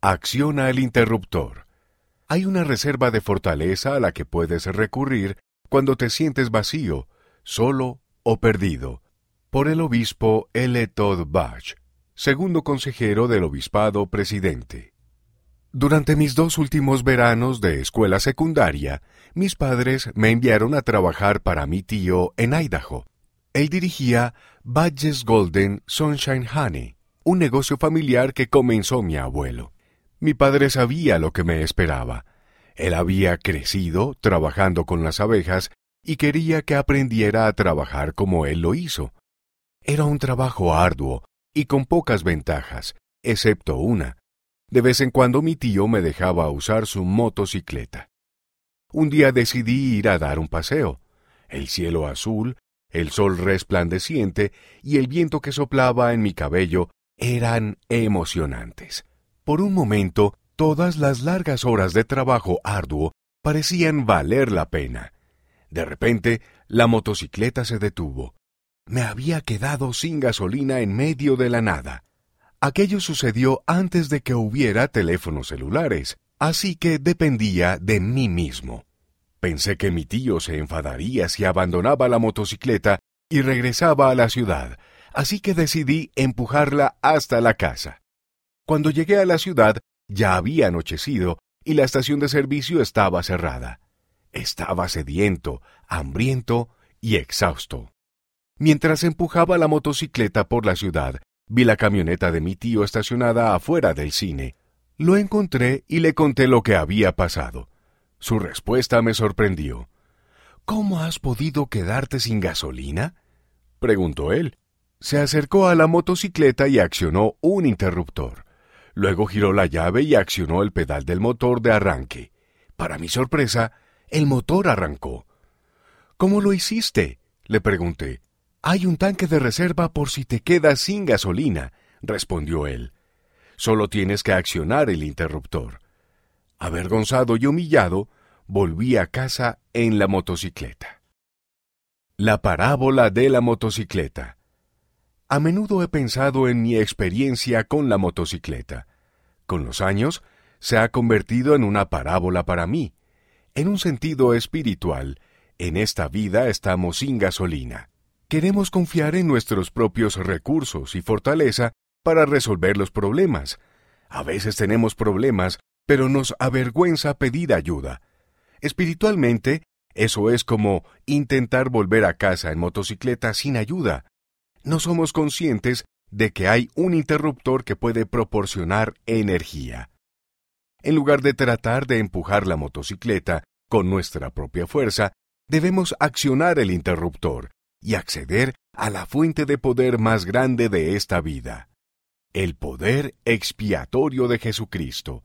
Acciona el interruptor. Hay una reserva de fortaleza a la que puedes recurrir cuando te sientes vacío, solo o perdido. Por el obispo L. Todd Bach, segundo consejero del obispado presidente. Durante mis dos últimos veranos de escuela secundaria, mis padres me enviaron a trabajar para mi tío en Idaho. Él dirigía Badges Golden Sunshine Honey, un negocio familiar que comenzó mi abuelo. Mi padre sabía lo que me esperaba. Él había crecido trabajando con las abejas y quería que aprendiera a trabajar como él lo hizo. Era un trabajo arduo y con pocas ventajas, excepto una. De vez en cuando mi tío me dejaba usar su motocicleta. Un día decidí ir a dar un paseo. El cielo azul, el sol resplandeciente y el viento que soplaba en mi cabello eran emocionantes. Por un momento, todas las largas horas de trabajo arduo parecían valer la pena. De repente, la motocicleta se detuvo. Me había quedado sin gasolina en medio de la nada. Aquello sucedió antes de que hubiera teléfonos celulares, así que dependía de mí mismo. Pensé que mi tío se enfadaría si abandonaba la motocicleta y regresaba a la ciudad, así que decidí empujarla hasta la casa. Cuando llegué a la ciudad, ya había anochecido y la estación de servicio estaba cerrada. Estaba sediento, hambriento y exhausto. Mientras empujaba la motocicleta por la ciudad, vi la camioneta de mi tío estacionada afuera del cine. Lo encontré y le conté lo que había pasado. Su respuesta me sorprendió. ¿Cómo has podido quedarte sin gasolina? preguntó él. Se acercó a la motocicleta y accionó un interruptor. Luego giró la llave y accionó el pedal del motor de arranque. Para mi sorpresa, el motor arrancó. ¿Cómo lo hiciste? le pregunté. Hay un tanque de reserva por si te quedas sin gasolina, respondió él. Solo tienes que accionar el interruptor. Avergonzado y humillado, volví a casa en la motocicleta. La parábola de la motocicleta. A menudo he pensado en mi experiencia con la motocicleta. Con los años, se ha convertido en una parábola para mí. En un sentido espiritual, en esta vida estamos sin gasolina. Queremos confiar en nuestros propios recursos y fortaleza para resolver los problemas. A veces tenemos problemas, pero nos avergüenza pedir ayuda. Espiritualmente, eso es como intentar volver a casa en motocicleta sin ayuda no somos conscientes de que hay un interruptor que puede proporcionar energía. En lugar de tratar de empujar la motocicleta con nuestra propia fuerza, debemos accionar el interruptor y acceder a la fuente de poder más grande de esta vida, el poder expiatorio de Jesucristo.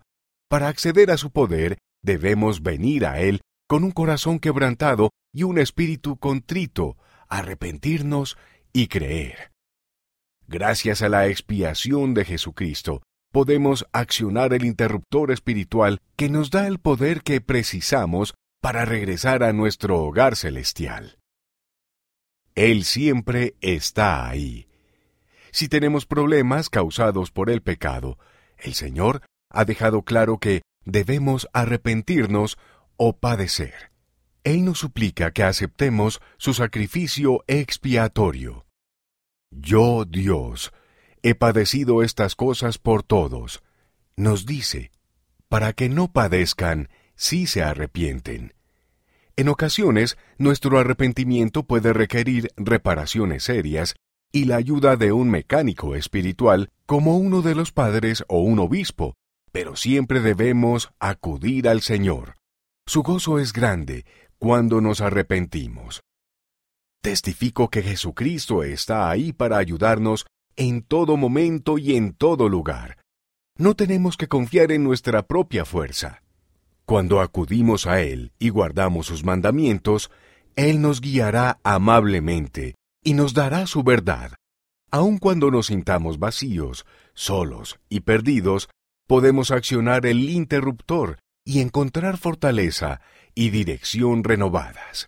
Para acceder a su poder, debemos venir a Él con un corazón quebrantado y un espíritu contrito, arrepentirnos y creer. Gracias a la expiación de Jesucristo, podemos accionar el interruptor espiritual que nos da el poder que precisamos para regresar a nuestro hogar celestial. Él siempre está ahí. Si tenemos problemas causados por el pecado, el Señor ha dejado claro que debemos arrepentirnos o padecer. Él nos suplica que aceptemos su sacrificio expiatorio. Yo, Dios, he padecido estas cosas por todos, nos dice, para que no padezcan si se arrepienten. En ocasiones, nuestro arrepentimiento puede requerir reparaciones serias y la ayuda de un mecánico espiritual como uno de los padres o un obispo, pero siempre debemos acudir al Señor. Su gozo es grande cuando nos arrepentimos. Testifico que Jesucristo está ahí para ayudarnos en todo momento y en todo lugar. No tenemos que confiar en nuestra propia fuerza. Cuando acudimos a Él y guardamos sus mandamientos, Él nos guiará amablemente y nos dará su verdad. Aun cuando nos sintamos vacíos, solos y perdidos, podemos accionar el interruptor y encontrar fortaleza y dirección renovadas.